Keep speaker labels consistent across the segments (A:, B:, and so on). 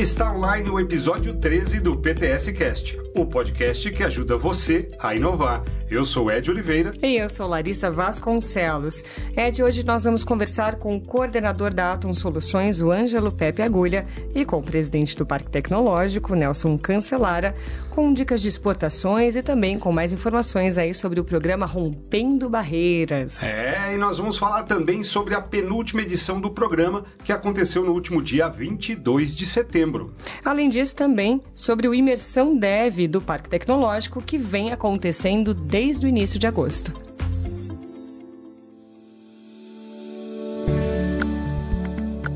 A: está online o episódio 13 do PTS Cast, o podcast que ajuda você a inovar. Eu sou Ed Oliveira.
B: E eu sou Larissa Vasconcelos. Ed, hoje nós vamos conversar com o coordenador da Atom Soluções, o Ângelo Pepe Agulha, e com o presidente do Parque Tecnológico, Nelson Cancelara, com dicas de exportações e também com mais informações aí sobre o programa Rompendo Barreiras.
A: É, e nós vamos falar também sobre a penúltima edição do programa que aconteceu no último dia 22 de setembro.
B: Além disso, também sobre o Imersão Dev do Parque Tecnológico que vem acontecendo desde o início de agosto.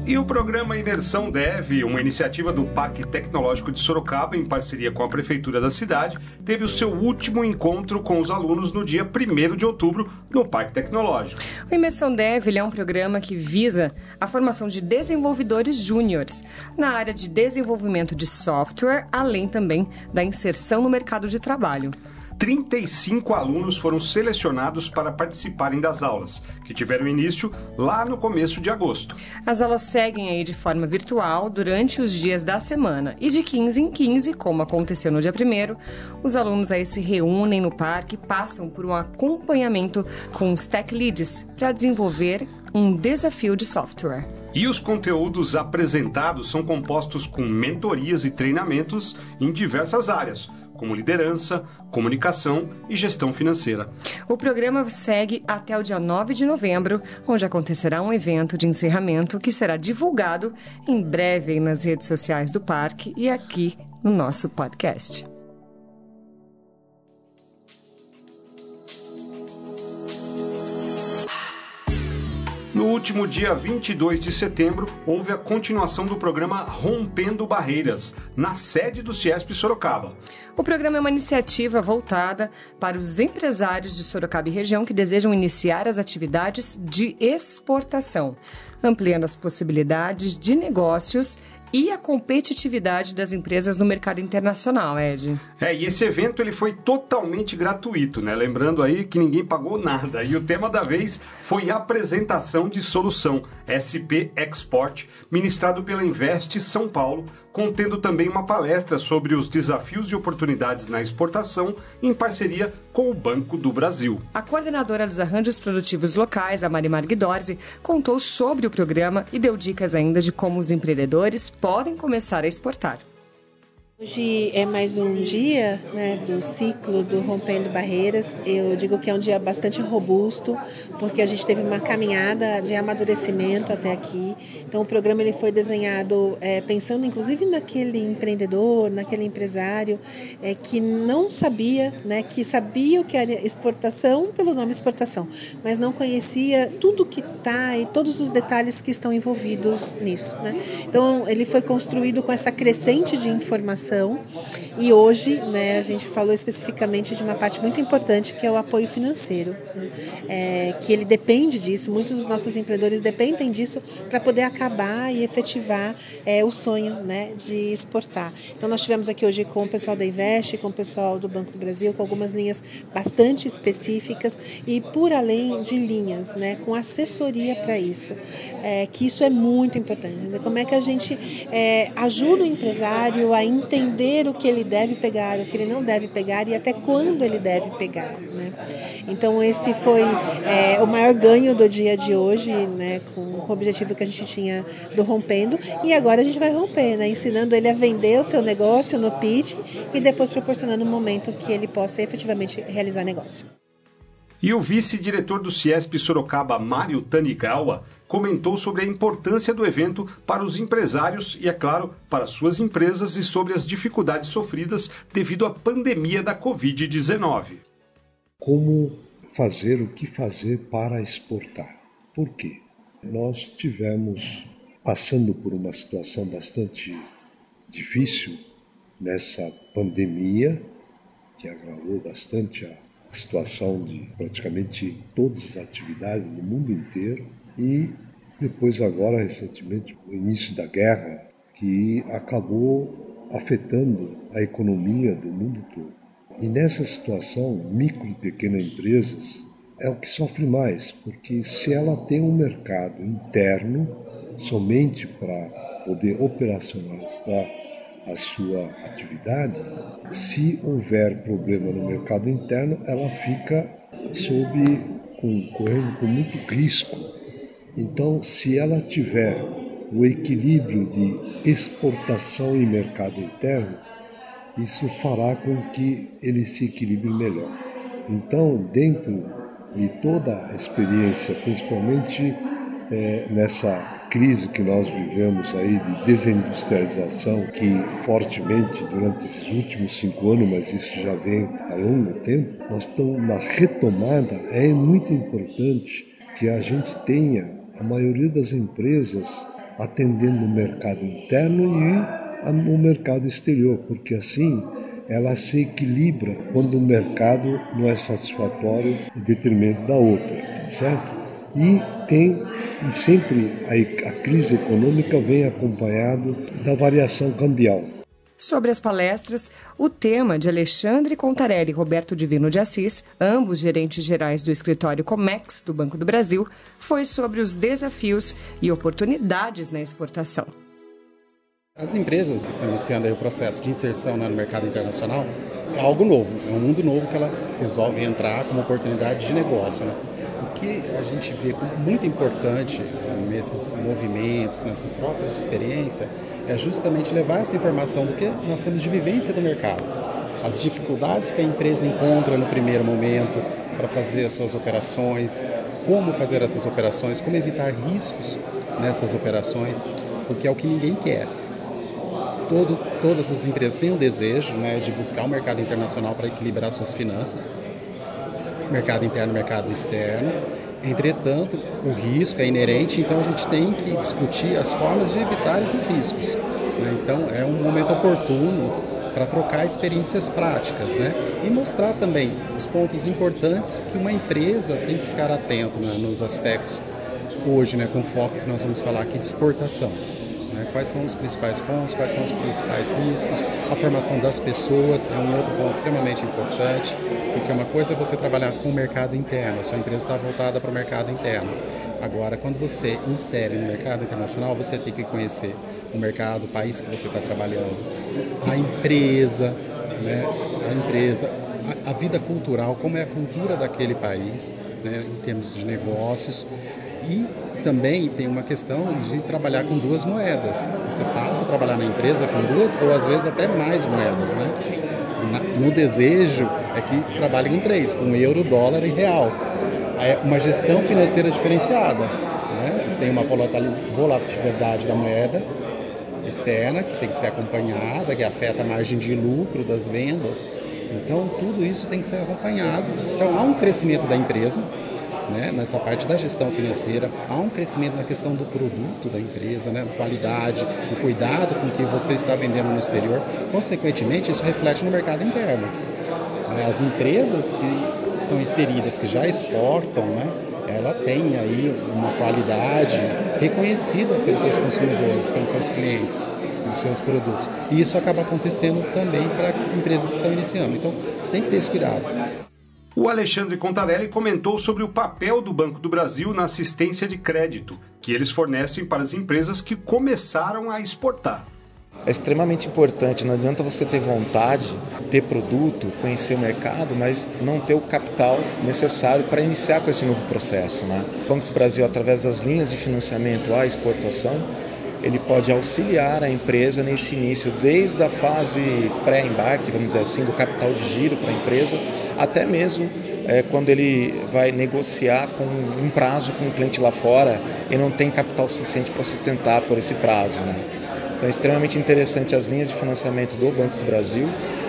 A: E o programa Imersão Dev, uma iniciativa do Parque Tecnológico de Sorocaba, em parceria com a Prefeitura da cidade, teve o seu último encontro com os alunos no dia 1 de outubro no Parque Tecnológico.
B: O Imersão Dev é um programa que visa a formação de desenvolvedores júniores na área de desenvolvimento de software, além também da inserção no mercado de trabalho.
A: 35 alunos foram selecionados para participarem das aulas, que tiveram início lá no começo de agosto.
B: As aulas seguem aí de forma virtual durante os dias da semana e de 15 em 15, como aconteceu no dia 1 os alunos aí se reúnem no parque e passam por um acompanhamento com os tech leads para desenvolver um desafio de software.
A: E os conteúdos apresentados são compostos com mentorias e treinamentos em diversas áreas, como liderança, comunicação e gestão financeira.
B: O programa segue até o dia 9 de novembro, onde acontecerá um evento de encerramento que será divulgado em breve nas redes sociais do parque e aqui no nosso podcast.
A: No último dia 22 de setembro, houve a continuação do programa Rompendo Barreiras, na sede do Ciesp Sorocaba.
B: O programa é uma iniciativa voltada para os empresários de Sorocaba e região que desejam iniciar as atividades de exportação, ampliando as possibilidades de negócios e a competitividade das empresas no mercado internacional, Ed.
A: É, e esse evento ele foi totalmente gratuito, né? Lembrando aí que ninguém pagou nada. E o tema da vez foi apresentação de solução SP Export, ministrado pela Invest São Paulo, contendo também uma palestra sobre os desafios e oportunidades na exportação em parceria com o Banco do Brasil.
B: A coordenadora dos arranjos produtivos locais, a Marimar Guidorzi, contou sobre o programa e deu dicas ainda de como os empreendedores podem começar a exportar.
C: Hoje é mais um dia né, do ciclo do Rompendo Barreiras. Eu digo que é um dia bastante robusto, porque a gente teve uma caminhada de amadurecimento até aqui. Então, o programa ele foi desenhado é, pensando, inclusive, naquele empreendedor, naquele empresário é, que não sabia, né, que sabia o que era exportação pelo nome exportação, mas não conhecia tudo que está e todos os detalhes que estão envolvidos nisso. Né? Então, ele foi construído com essa crescente de informação e hoje né, a gente falou especificamente de uma parte muito importante que é o apoio financeiro, né? é, que ele depende disso, muitos dos nossos empreendedores dependem disso para poder acabar e efetivar é, o sonho né, de exportar. Então nós tivemos aqui hoje com o pessoal da Invest, com o pessoal do Banco do Brasil, com algumas linhas bastante específicas e por além de linhas, né, com assessoria para isso, é, que isso é muito importante. Como é que a gente é, ajuda o empresário a entender entender o que ele deve pegar, o que ele não deve pegar e até quando ele deve pegar. Né? Então esse foi é, o maior ganho do dia de hoje, né, com o objetivo que a gente tinha do rompendo e agora a gente vai romper, né, ensinando ele a vender o seu negócio no pitch e depois proporcionando um momento que ele possa efetivamente realizar negócio.
A: E o vice-diretor do Ciesp Sorocaba, Mário Tanigawa, comentou sobre a importância do evento para os empresários e, é claro, para suas empresas e sobre as dificuldades sofridas devido à pandemia da Covid-19.
D: Como fazer o que fazer para exportar? Por quê? Nós tivemos passando por uma situação bastante difícil nessa pandemia que agravou bastante a situação de praticamente todas as atividades no mundo inteiro e depois agora recentemente o início da guerra que acabou afetando a economia do mundo todo. E nessa situação, micro e pequenas empresas é o que sofre mais, porque se ela tem um mercado interno somente para poder operacionalizar a sua atividade, se houver problema no mercado interno, ela fica sob com, correndo com muito risco. Então, se ela tiver o equilíbrio de exportação e mercado interno, isso fará com que ele se equilibre melhor. Então, dentro de toda a experiência, principalmente é, nessa crise que nós vivemos aí de desindustrialização, que fortemente durante esses últimos cinco anos, mas isso já vem há longo tempo, nós estamos na retomada. É muito importante que a gente tenha a maioria das empresas atendendo o mercado interno e o mercado exterior, porque assim ela se equilibra quando o mercado não é satisfatório em detrimento da outra, certo? E tem e sempre a, a crise econômica vem acompanhado da variação cambial.
B: Sobre as palestras, o tema de Alexandre Contarelli e Roberto Divino de Assis, ambos gerentes gerais do escritório Comex do Banco do Brasil, foi sobre os desafios e oportunidades na exportação.
E: As empresas que estão iniciando o processo de inserção né, no mercado internacional é algo novo, é um mundo novo que ela resolve entrar como oportunidade de negócio. Né? O que a gente vê como muito importante nesses movimentos, nessas trocas de experiência, é justamente levar essa informação do que nós temos de vivência do mercado. As dificuldades que a empresa encontra no primeiro momento para fazer as suas operações, como fazer essas operações, como evitar riscos nessas operações, porque é o que ninguém quer todo, todas as empresas têm o desejo né, de buscar o um mercado internacional para equilibrar suas finanças, mercado interno e mercado externo. Entretanto, o risco é inerente, então a gente tem que discutir as formas de evitar esses riscos. Né? Então, é um momento oportuno para trocar experiências práticas né? e mostrar também os pontos importantes que uma empresa tem que ficar atento né, nos aspectos hoje, né, com foco que nós vamos falar aqui de exportação. Né? Quais são os principais pontos, quais são os principais riscos, a formação das pessoas é um outro ponto extremamente importante, porque uma coisa é você trabalhar com o mercado interno, a sua empresa está voltada para o mercado interno. Agora, quando você insere no mercado internacional, você tem que conhecer o mercado, o país que você está trabalhando, a empresa, né? a empresa, a, vida cultural, como é a cultura daquele país, né? em termos de negócios, e também tem uma questão de trabalhar com duas moedas. Você passa a trabalhar na empresa com duas ou às vezes até mais moedas, né? No desejo é que trabalhe com três, com euro, dólar e real. É uma gestão financeira diferenciada. Né? Tem uma volatilidade da moeda externa que tem que ser acompanhada, que afeta a margem de lucro das vendas. Então, tudo isso tem que ser acompanhado. Então, há um crescimento da empresa, né, nessa parte da gestão financeira, há um crescimento na questão do produto da empresa, né, qualidade, o cuidado com que você está vendendo no exterior. Consequentemente, isso reflete no mercado interno. Né, as empresas que estão inseridas, que já exportam, né, ela tem aí uma qualidade reconhecida pelos seus consumidores, pelos seus clientes dos seus produtos. E isso acaba acontecendo também para empresas que estão iniciando. Então, tem que ter esse cuidado.
A: O Alexandre Contarelli comentou sobre o papel do Banco do Brasil na assistência de crédito que eles fornecem para as empresas que começaram a exportar.
F: É extremamente importante, não adianta você ter vontade, ter produto, conhecer o mercado, mas não ter o capital necessário para iniciar com esse novo processo. Né? O Banco do Brasil, através das linhas de financiamento à exportação, ele pode auxiliar a empresa nesse início, desde a fase pré-embarque, vamos dizer assim, do capital de giro para a empresa, até mesmo é, quando ele vai negociar com um prazo com um cliente lá fora e não tem capital suficiente para sustentar por esse prazo. Né? Então é extremamente interessante as linhas de financiamento do Banco do Brasil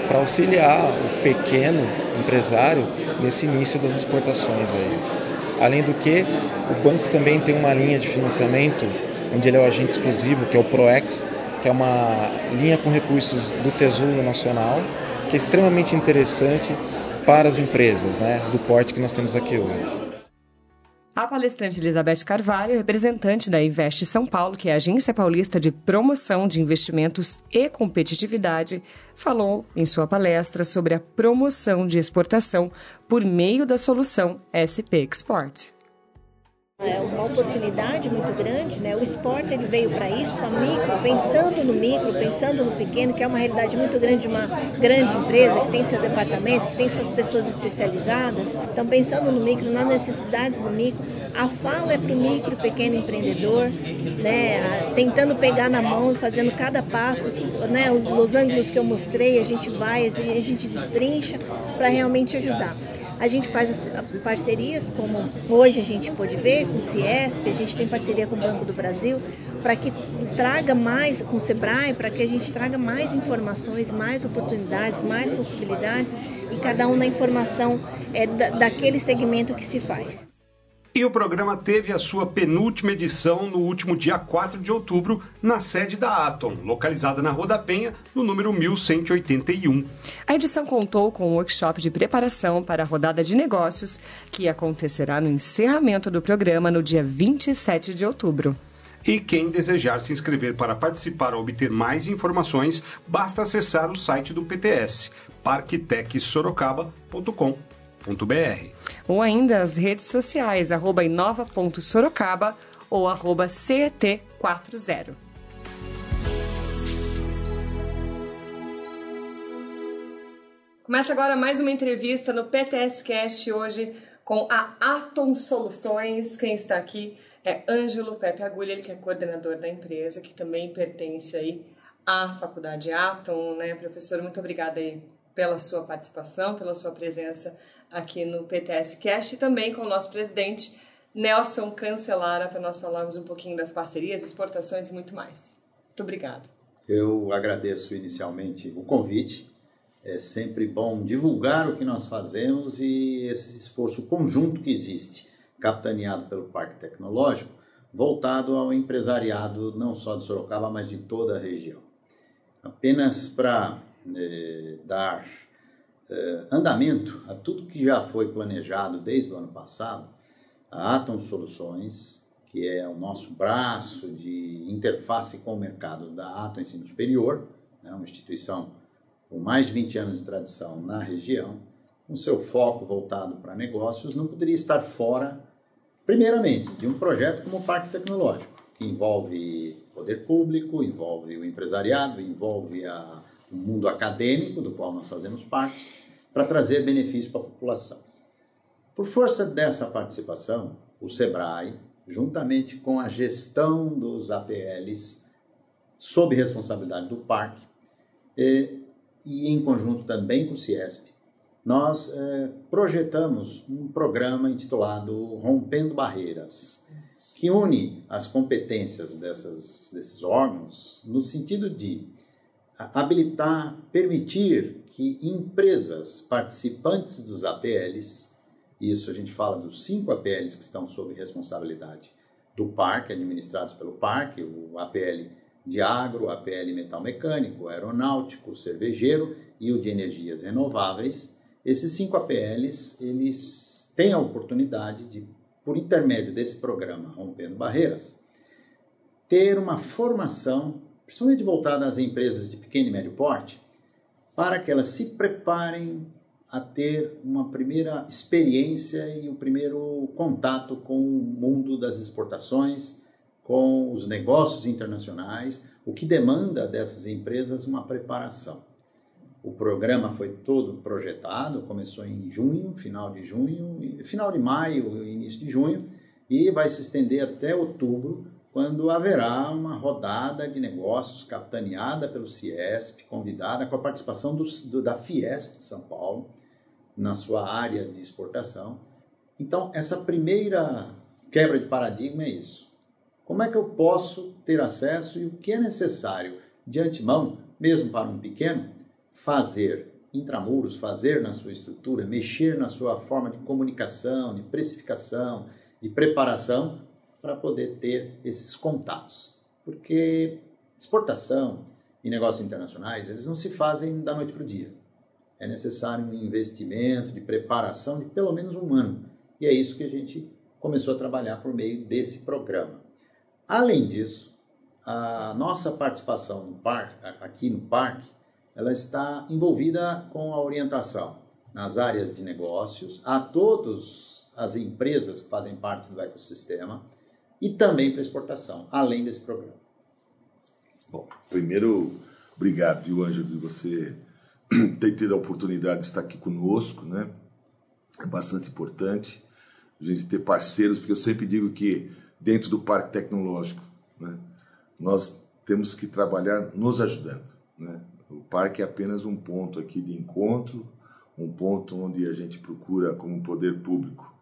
F: para auxiliar o pequeno empresário nesse início das exportações. Aí. Além do que, o banco também tem uma linha de financiamento onde ele é o agente exclusivo, que é o PROEX, que é uma linha com recursos do Tesouro Nacional, que é extremamente interessante para as empresas né, do porte que nós temos aqui hoje.
B: A palestrante Elizabeth Carvalho, representante da Invest São Paulo, que é a agência paulista de promoção de investimentos e competitividade, falou em sua palestra sobre a promoção de exportação por meio da solução SP Export.
G: É uma oportunidade muito grande, né? O esporte ele veio para isso, para micro, pensando no micro, pensando no pequeno, que é uma realidade muito grande de uma grande empresa que tem seu departamento, que tem suas pessoas especializadas. Então, pensando no micro, nas necessidades do micro, a fala é para o micro, pequeno empreendedor, né? Tentando pegar na mão, fazendo cada passo, né? Os, os ângulos que eu mostrei, a gente vai, a gente destrincha para realmente ajudar. A gente faz parcerias, como hoje a gente pode ver, com o Ciesp, a gente tem parceria com o Banco do Brasil, para que traga mais, com o Sebrae, para que a gente traga mais informações, mais oportunidades, mais possibilidades e cada um na informação é, da, daquele segmento que se faz.
A: E o programa teve a sua penúltima edição no último dia 4 de outubro, na sede da Atom, localizada na Rua da Penha, no número 1181.
B: A edição contou com um workshop de preparação para a rodada de negócios, que acontecerá no encerramento do programa no dia 27 de outubro.
A: E quem desejar se inscrever para participar ou obter mais informações, basta acessar o site do PTS, parktecsorocaba.com
B: ou ainda as redes sociais, arroba inova.sorocaba ou arroba CET40. Começa agora mais uma entrevista no PTS Cast hoje com a Atom Soluções. Quem está aqui é Ângelo Pepe Agulha, ele que é coordenador da empresa, que também pertence aí à Faculdade Atom, né, professor? Muito obrigada aí pela sua participação, pela sua presença aqui no PTS Cast e também com o nosso presidente Nelson Cancelara para nós falarmos um pouquinho das parcerias, exportações e muito mais. Muito obrigada.
H: Eu agradeço inicialmente o convite. É sempre bom divulgar o que nós fazemos e esse esforço conjunto que existe, capitaneado pelo Parque Tecnológico, voltado ao empresariado não só de Sorocaba, mas de toda a região. Apenas para eh, dar eh, andamento a tudo que já foi planejado desde o ano passado, a Atom Soluções, que é o nosso braço de interface com o mercado da Atom Ensino Superior, né, uma instituição com mais de 20 anos de tradição na região, com seu foco voltado para negócios, não poderia estar fora, primeiramente, de um projeto como o Parque Tecnológico, que envolve poder público, envolve o empresariado, envolve a o mundo acadêmico, do qual nós fazemos parte, para trazer benefício para a população. Por força dessa participação, o SEBRAE, juntamente com a gestão dos APLs, sob responsabilidade do parque, e, e em conjunto também com o CIESP, nós é, projetamos um programa intitulado Rompendo Barreiras, que une as competências dessas, desses órgãos no sentido de habilitar, permitir que empresas participantes dos APLs, isso a gente fala dos cinco APLs que estão sob responsabilidade do parque, administrados pelo parque, o APL de agro, APL metal mecânico, aeronáutico, cervejeiro e o de energias renováveis. Esses cinco APLs, eles têm a oportunidade de, por intermédio desse programa Rompendo Barreiras, ter uma formação principalmente voltada às empresas de pequeno e médio porte, para que elas se preparem a ter uma primeira experiência e um primeiro contato com o mundo das exportações, com os negócios internacionais, o que demanda dessas empresas uma preparação. O programa foi todo projetado, começou em junho, final de junho, final de maio, início de junho, e vai se estender até outubro, quando haverá uma rodada de negócios capitaneada pelo Ciesp, convidada com a participação do, do, da Fiesp de São Paulo, na sua área de exportação. Então, essa primeira quebra de paradigma é isso. Como é que eu posso ter acesso e o que é necessário de antemão, mesmo para um pequeno, fazer intramuros, fazer na sua estrutura, mexer na sua forma de comunicação, de precificação, de preparação para poder ter esses contatos. Porque exportação e negócios internacionais, eles não se fazem da noite para o dia. É necessário um investimento de preparação de pelo menos um ano. E é isso que a gente começou a trabalhar por meio desse programa. Além disso, a nossa participação no parque, aqui no parque, ela está envolvida com a orientação nas áreas de negócios a todos as empresas que fazem parte do ecossistema e também para exportação, além desse programa.
I: Bom, primeiro, obrigado, viu, Ângelo, de você ter tido a oportunidade de estar aqui conosco, né? É bastante importante a gente ter parceiros, porque eu sempre digo que dentro do parque tecnológico, né, nós temos que trabalhar nos ajudando, né? O parque é apenas um ponto aqui de encontro, um ponto onde a gente procura, como poder público,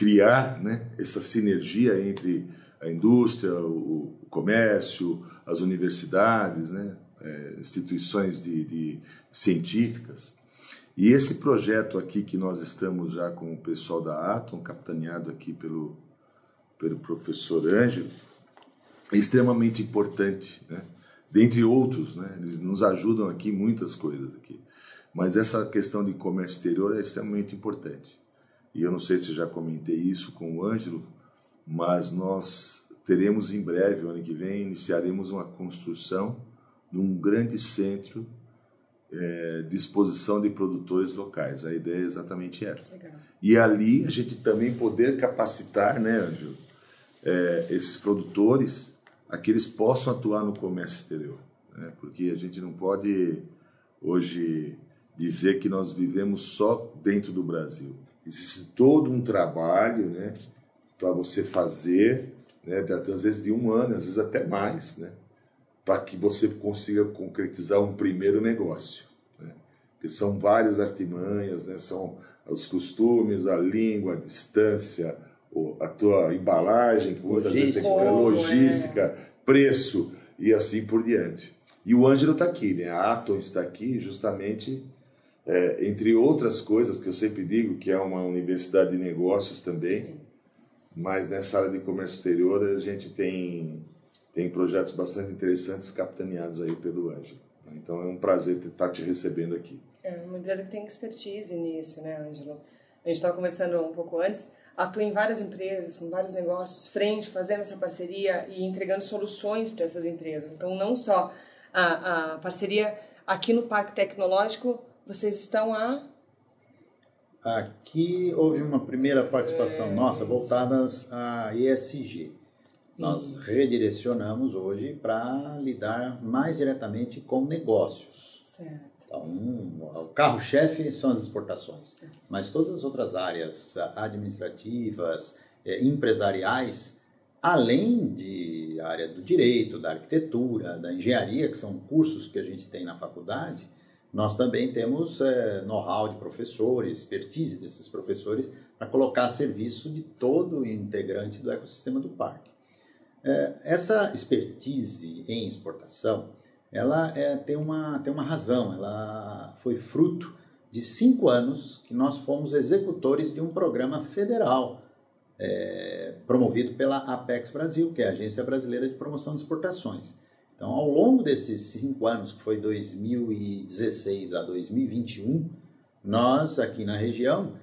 I: criar né, essa sinergia entre a indústria, o, comércio, as universidades, né, é, instituições de, de, científicas. E esse projeto aqui que nós estamos já com o pessoal da Atom, capitaneado aqui pelo, pelo professor Ângelo, é extremamente importante, né? dentre outros, né? eles nos ajudam aqui muitas coisas aqui. Mas essa questão de comércio exterior é extremamente importante. E eu não sei se já comentei isso com o Ângelo, mas nós teremos em breve, ano que vem, iniciaremos uma construção de um grande centro é, de exposição de produtores locais. A ideia é exatamente essa. Legal. E ali a gente também poder capacitar, né, Ângelo, é, esses produtores a que eles possam atuar no comércio exterior. Né? Porque a gente não pode hoje dizer que nós vivemos só dentro do Brasil. Existe todo um trabalho né, para você fazer, né, às vezes de um ano, às vezes até mais, né, para que você consiga concretizar um primeiro negócio. Né? Porque são várias artimanhas, né, são os costumes, a língua, a distância, a tua embalagem, logística, é logística é. preço e assim por diante. E o Ângelo está aqui, né? a Atom está aqui justamente, é, entre outras coisas que eu sempre digo, que é uma universidade de negócios também, Sim. mas nessa área de comércio exterior a gente tem, tem projetos bastante interessantes capitaneados aí pelo Ângelo. Então é um prazer estar te recebendo aqui.
B: É uma empresa que tem expertise nisso, né, Ângelo? A gente estava conversando um pouco antes, atua em várias empresas, com vários negócios, frente, fazendo essa parceria e entregando soluções para essas empresas. Então, não só a, a parceria aqui no Parque Tecnológico, vocês estão a
H: Aqui houve uma primeira participação é, nossa voltada a ESG. Nós redirecionamos hoje para lidar mais diretamente com negócios.
B: Certo.
H: Então, o carro-chefe são as exportações, mas todas as outras áreas administrativas, eh, empresariais, além de área do direito, da arquitetura, da engenharia, que são cursos que a gente tem na faculdade, nós também temos é, know-how de professores, expertise desses professores para colocar a serviço de todo integrante do ecossistema do parque. É, essa expertise em exportação, ela é, tem, uma, tem uma razão, ela foi fruto de cinco anos que nós fomos executores de um programa federal é, promovido pela Apex Brasil, que é a Agência Brasileira de Promoção de Exportações. Então, ao longo desses cinco anos, que foi 2016 a 2021, nós aqui na região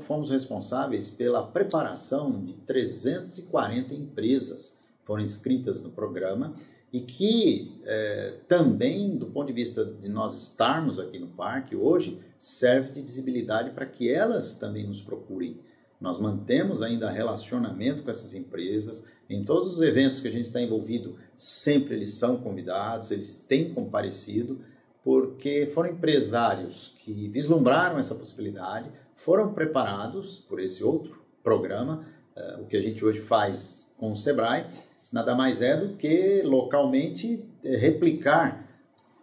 H: fomos responsáveis pela preparação de 340 empresas foram inscritas no programa e que é, também, do ponto de vista de nós estarmos aqui no parque hoje, serve de visibilidade para que elas também nos procurem. Nós mantemos ainda relacionamento com essas empresas. Em todos os eventos que a gente está envolvido, sempre eles são convidados, eles têm comparecido, porque foram empresários que vislumbraram essa possibilidade, foram preparados por esse outro programa, é, o que a gente hoje faz com o Sebrae, nada mais é do que localmente é, replicar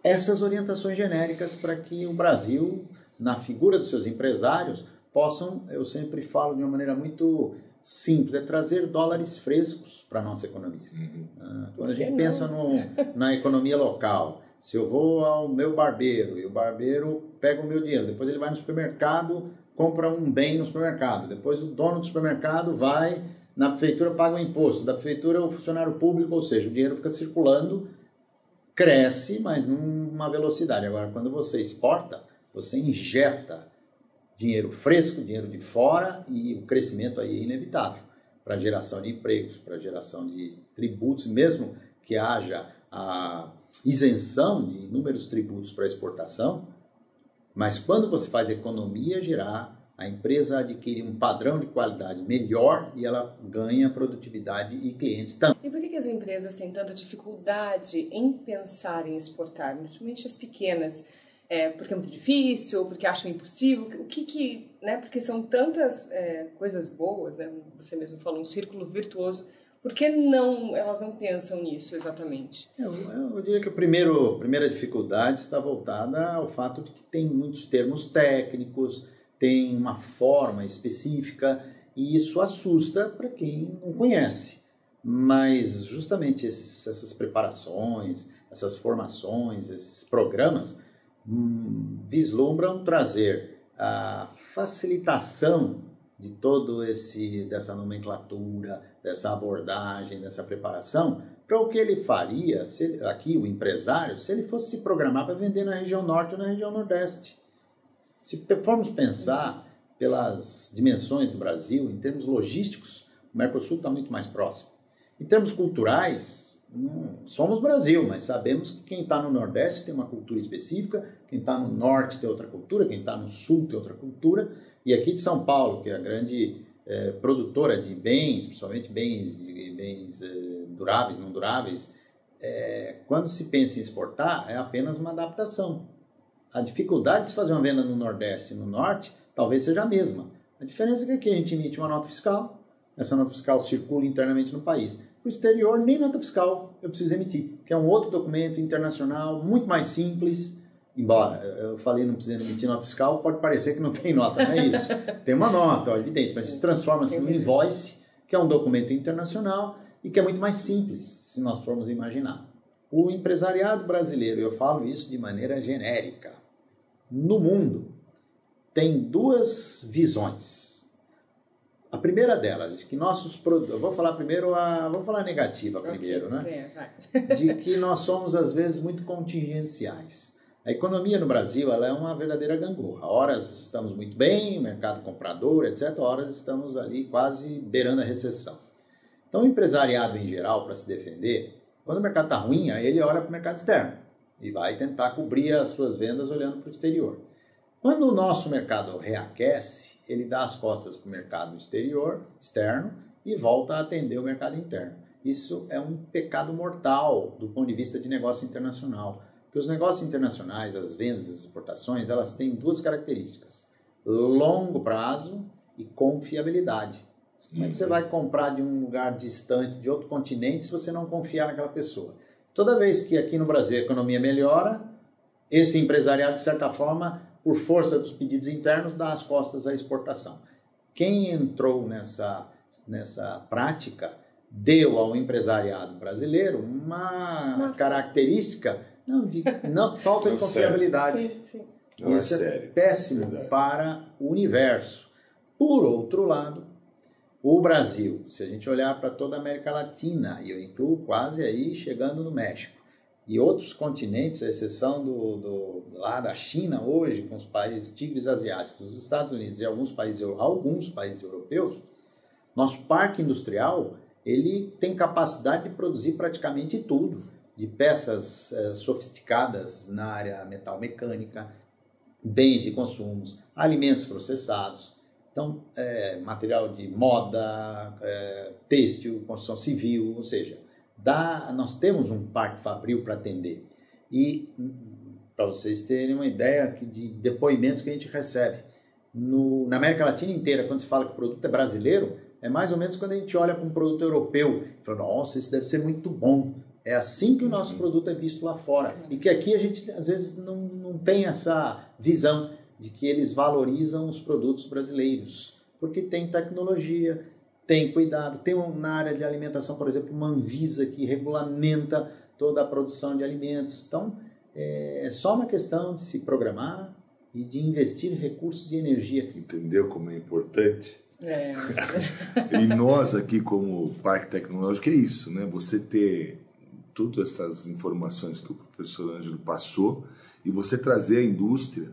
H: essas orientações genéricas para que o Brasil, na figura dos seus empresários, possam, eu sempre falo de uma maneira muito simples, é trazer dólares frescos para a nossa economia. Uhum. Ah, quando a gente não? pensa no, na economia local, se eu vou ao meu barbeiro e o barbeiro pega o meu dinheiro, depois ele vai no supermercado, compra um bem no supermercado, depois o dono do supermercado vai na prefeitura paga o imposto, da prefeitura o funcionário público, ou seja, o dinheiro fica circulando, cresce, mas numa velocidade. Agora, quando você exporta, você injeta dinheiro fresco, dinheiro de fora, e o crescimento aí é inevitável para geração de empregos, para geração de tributos, mesmo que haja a isenção de inúmeros tributos para exportação, mas quando você faz economia gerar, A empresa adquire um padrão de qualidade melhor e ela ganha produtividade e clientes também.
B: E por que, as empresas têm tanta dificuldade em pensar em exportar, principalmente as pequenas? É, porque é muito difícil, porque acham impossível? O que que, né? Porque são tantas é, coisas boas, né? Você mesmo falou, um círculo virtuoso. Por que não, elas não pensam nisso exatamente?
H: Eu, eu diria que a primeira dificuldade está voltada ao fato de que tem muitos termos técnicos, tem uma forma específica e isso assusta para quem não conhece. Mas justamente esses, essas preparações, essas formações, esses programas vislumbram trazer a facilitação de todo esse dessa nomenclatura, dessa abordagem, dessa preparação, para o que ele faria, se aqui o empresário, se ele fosse se programar para vender na região norte ou na região nordeste. Se formos pensar pelas dimensões do Brasil, em termos logísticos, o Mercosul está muito mais próximo. Em termos culturais, somos Brasil, mas sabemos que quem está no Nordeste tem uma cultura específica, quem está no Norte tem outra cultura, quem está no Sul tem outra cultura, e aqui de São Paulo, que é a grande é, produtora de bens, principalmente bens, bens é, duráveis, não duráveis, é, quando se pensa em exportar, é apenas uma adaptação a dificuldade de se fazer uma venda no Nordeste e no Norte talvez seja a mesma. A diferença é que aqui a gente emite uma nota fiscal, essa nota fiscal circula internamente no país. Para o exterior, nem nota fiscal eu preciso emitir, que é um outro documento internacional, muito mais simples. Embora eu falei não precisa emitir nota fiscal, pode parecer que não tem nota, não é isso. tem uma nota, ó, evidente, mas se transforma-se num invoice, que é um documento internacional e que é muito mais simples, se nós formos imaginar. O empresariado brasileiro, eu falo isso de maneira genérica, no mundo tem duas visões. A primeira delas, de que nossos produtos. Eu vou falar primeiro a. Vamos falar a negativa primeiro, okay, né? É, de que nós somos, às vezes, muito contingenciais. A economia no Brasil ela é uma verdadeira gangorra. Horas estamos muito bem, mercado comprador, etc. Horas estamos ali quase beirando a recessão. Então, o empresariado em geral, para se defender, quando o mercado está ruim, ele olha para o mercado externo e vai tentar cobrir as suas vendas olhando para o exterior. Quando o nosso mercado reaquece, ele dá as costas para o mercado exterior, externo, e volta a atender o mercado interno. Isso é um pecado mortal do ponto de vista de negócio internacional. Porque os negócios internacionais, as vendas, as exportações, elas têm duas características: longo prazo e confiabilidade. Como é que você uhum. vai comprar de um lugar distante, de outro continente, se você não confiar naquela pessoa? Toda vez que aqui no Brasil a economia melhora, esse empresariado, de certa forma, por força dos pedidos internos, dá as costas à exportação. Quem entrou nessa, nessa prática deu ao empresariado brasileiro uma Nossa. característica não, de não, falta de confiabilidade. Sim, sim. Isso é, é péssimo Verdade. para o universo. Por outro lado, o Brasil, se a gente olhar para toda a América Latina, e eu incluo quase aí chegando no México, e outros continentes, à exceção do, do, lá da China hoje, com os países tigres asiáticos, os Estados Unidos e alguns países, alguns países europeus, nosso parque industrial ele tem capacidade de produzir praticamente tudo, de peças eh, sofisticadas na área metal mecânica, bens de consumos, alimentos processados, então, é, material de moda, é, têxtil, construção civil, ou seja, dá, nós temos um parque fabril para atender. E, para vocês terem uma ideia de depoimentos que a gente recebe, no, na América Latina inteira, quando se fala que o produto é brasileiro, é mais ou menos quando a gente olha para um produto europeu fala, nossa, isso deve ser muito bom. É assim que o nosso produto é visto lá fora. E que aqui a gente, às vezes, não, não tem essa visão de que eles valorizam os produtos brasileiros, porque tem tecnologia, tem cuidado, tem na área de alimentação, por exemplo, uma Anvisa que regulamenta toda a produção de alimentos. Então, é só uma questão de se programar e de investir recursos e energia.
I: Entendeu como é importante?
B: É.
I: e nós aqui como Parque Tecnológico é isso, né? Você ter todas essas informações que o professor Ângelo passou e você trazer a indústria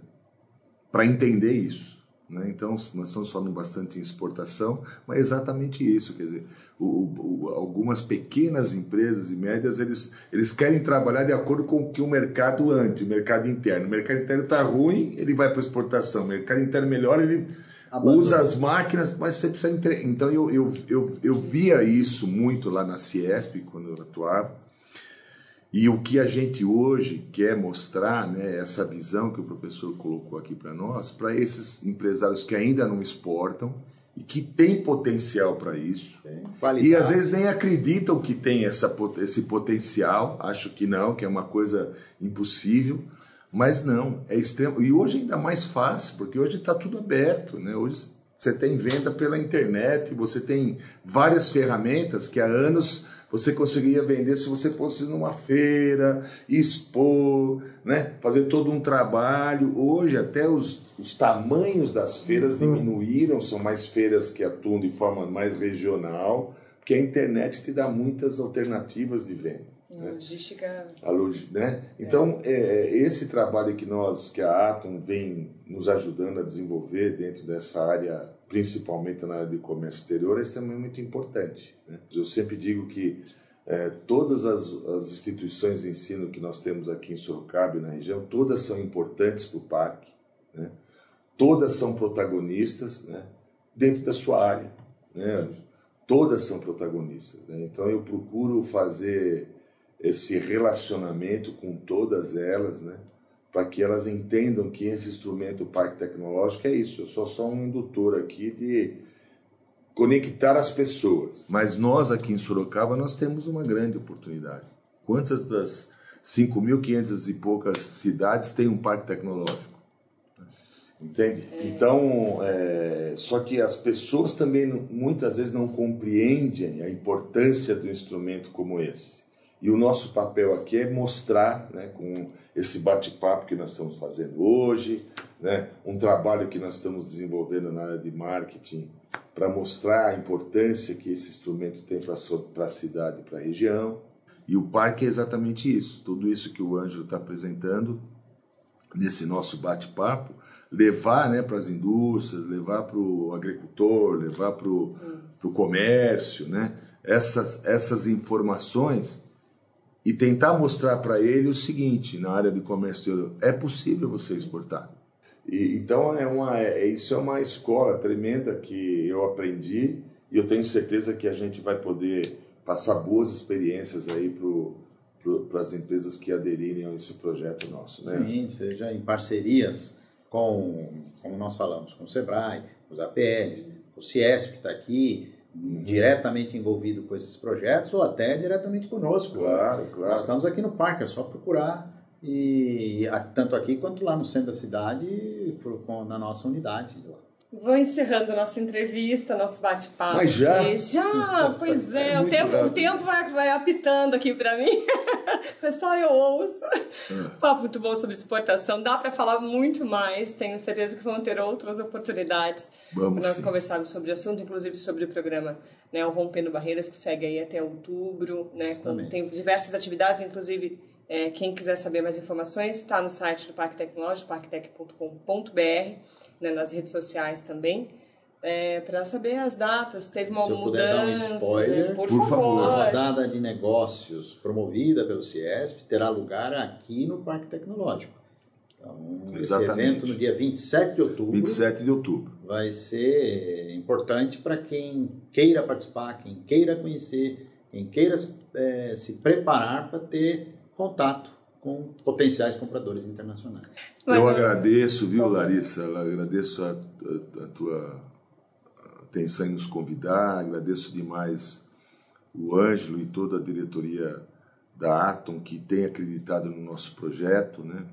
I: para entender isso. Né? Então, nós estamos falando bastante em exportação, mas é exatamente isso. Quer dizer, o, o, algumas pequenas empresas e médias, eles, eles querem trabalhar de acordo com o que o mercado ande, o mercado interno. O mercado interno está ruim, ele vai para exportação. O mercado interno melhora, ele... usa as máquinas, mas você precisa entre... Então eu, eu, eu, eu via isso muito lá na Ciesp, quando eu atuava. E o que a gente hoje quer mostrar, né, essa visão que o professor colocou aqui para nós, para esses empresários que ainda não exportam e que têm potencial para isso. E às vezes nem acreditam que tem essa, esse potencial, acho que não, que é uma coisa impossível. Mas não, é extremo. E hoje ainda mais fácil, porque hoje está tudo aberto. Né? Hoje você tem venda pela internet, você tem várias ferramentas que há anos você conseguiria vender se você fosse numa feira, expor, né? fazer todo um trabalho. Hoje, até os, os tamanhos das feiras uhum. diminuíram, são mais feiras que atuam de forma mais regional, porque a internet te dá muitas alternativas de venda.
B: Né? Logística.
I: A log... né? Então, é. é. esse trabalho que nós, que a Atom vem nos ajudando a desenvolver dentro dessa área, principalmente na área de comércio exterior, é muito importante. Né? Eu sempre digo que é, todas as, as, instituições de ensino que nós temos aqui em Sorocaba e na região, todas são importantes para o parque, né? todas são protagonistas né? dentro da sua área. Né? Todas são protagonistas. Né? Então eu procuro fazer esse relacionamento com todas elas, né? para que elas entendam que esse instrumento Parque Tecnológico é isso. Eu sou só um indutor aqui de conectar as pessoas. Mas nós aqui em Sorocaba nós temos uma grande oportunidade. Quantas das 5.500 e poucas cidades têm um parque tecnológico? Entende? É. Então, é, só que as pessoas também muitas vezes não compreendem a importância do instrumento como esse. E o nosso papel aqui é mostrar, né, com esse bate-papo que nós estamos fazendo hoje, né, um trabalho que nós estamos desenvolvendo na área de marketing para mostrar a importância que esse instrumento tem para a cidade, para a região. E o parque é exatamente isso, tudo isso que o Ângelo está apresentando nesse nosso bate-papo, levar né, para as indústrias, levar para o agricultor, levar para o comércio, né, essas, essas informações e tentar mostrar para ele o seguinte na área de comércio é possível você exportar. E, então é uma é, isso é uma escola tremenda que eu aprendi e eu tenho certeza que a gente vai poder passar boas experiências aí para as empresas que aderirem a esse projeto nosso né?
H: Sim, seja em parcerias com como nós falamos com o Sebrae os APLs o Ciesp que está aqui diretamente envolvido com esses projetos ou até diretamente conosco.
I: Claro, claro.
H: Nós estamos aqui no parque, é só procurar e tanto aqui quanto lá no centro da cidade, na nossa unidade.
B: Vou encerrando nossa entrevista, nosso bate-papo.
I: Mas já?
B: Já, pois é. é o, tempo, o tempo vai, vai apitando aqui para mim. Só eu ouço. É. Papo muito bom sobre exportação. Dá para falar muito mais. Tenho certeza que vão ter outras oportunidades.
I: Vamos
B: Nós conversarmos sobre o assunto, inclusive sobre o programa né, o Rompendo Barreiras, que segue aí até outubro. Né, com, tem diversas atividades, inclusive é, quem quiser saber mais informações, está no site do Parque Tecnológico, parktec.com.br, né, nas redes sociais também. É, para saber as datas, teve uma
H: Se
B: mudança. puder
H: dar um spoiler,
B: né? por, por, favor.
H: A rodada de negócios promovida pelo CIESP terá lugar aqui no Parque Tecnológico. Então, esse evento no dia 27 de outubro.
I: 27 de outubro.
H: Vai ser importante para quem queira participar, quem queira conhecer, quem queira é, se preparar para ter contato com potenciais compradores internacionais.
I: Mas eu agradeço, viu, Larissa? Eu agradeço a, a, a, tua atenção em nos convidar, agradeço demais o Ângelo e toda a diretoria da Atom que tem acreditado no nosso projeto, né?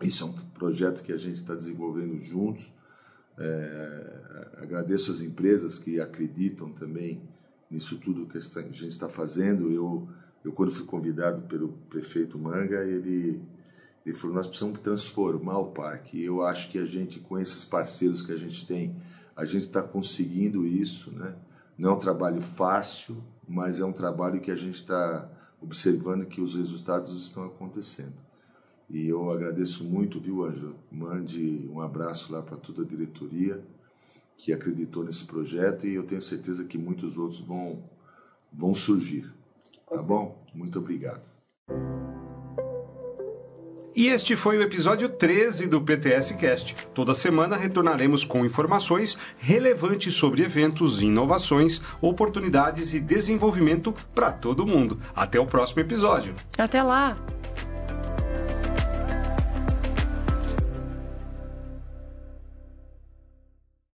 I: Isso é um projeto que a gente está desenvolvendo juntos. É, agradeço as empresas que acreditam também nisso tudo que a gente está fazendo. Eu eu, quando fui convidado pelo prefeito Manga, ele, ele falou: nós precisamos transformar o parque. E eu acho que a gente, com esses parceiros que a gente tem, a gente está conseguindo isso. Né? Não é um trabalho fácil, mas é um trabalho que a gente está observando que os resultados estão acontecendo. E eu agradeço muito, viu, Ângelo? Mande um abraço lá para toda a diretoria que acreditou nesse projeto e eu tenho certeza que muitos outros vão, vão surgir. Tá bom? Muito obrigado.
A: E este foi o episódio 13 do PTS Cast. Toda semana retornaremos com informações relevantes sobre eventos, inovações, oportunidades e desenvolvimento para todo mundo. Até o próximo episódio.
B: Até lá!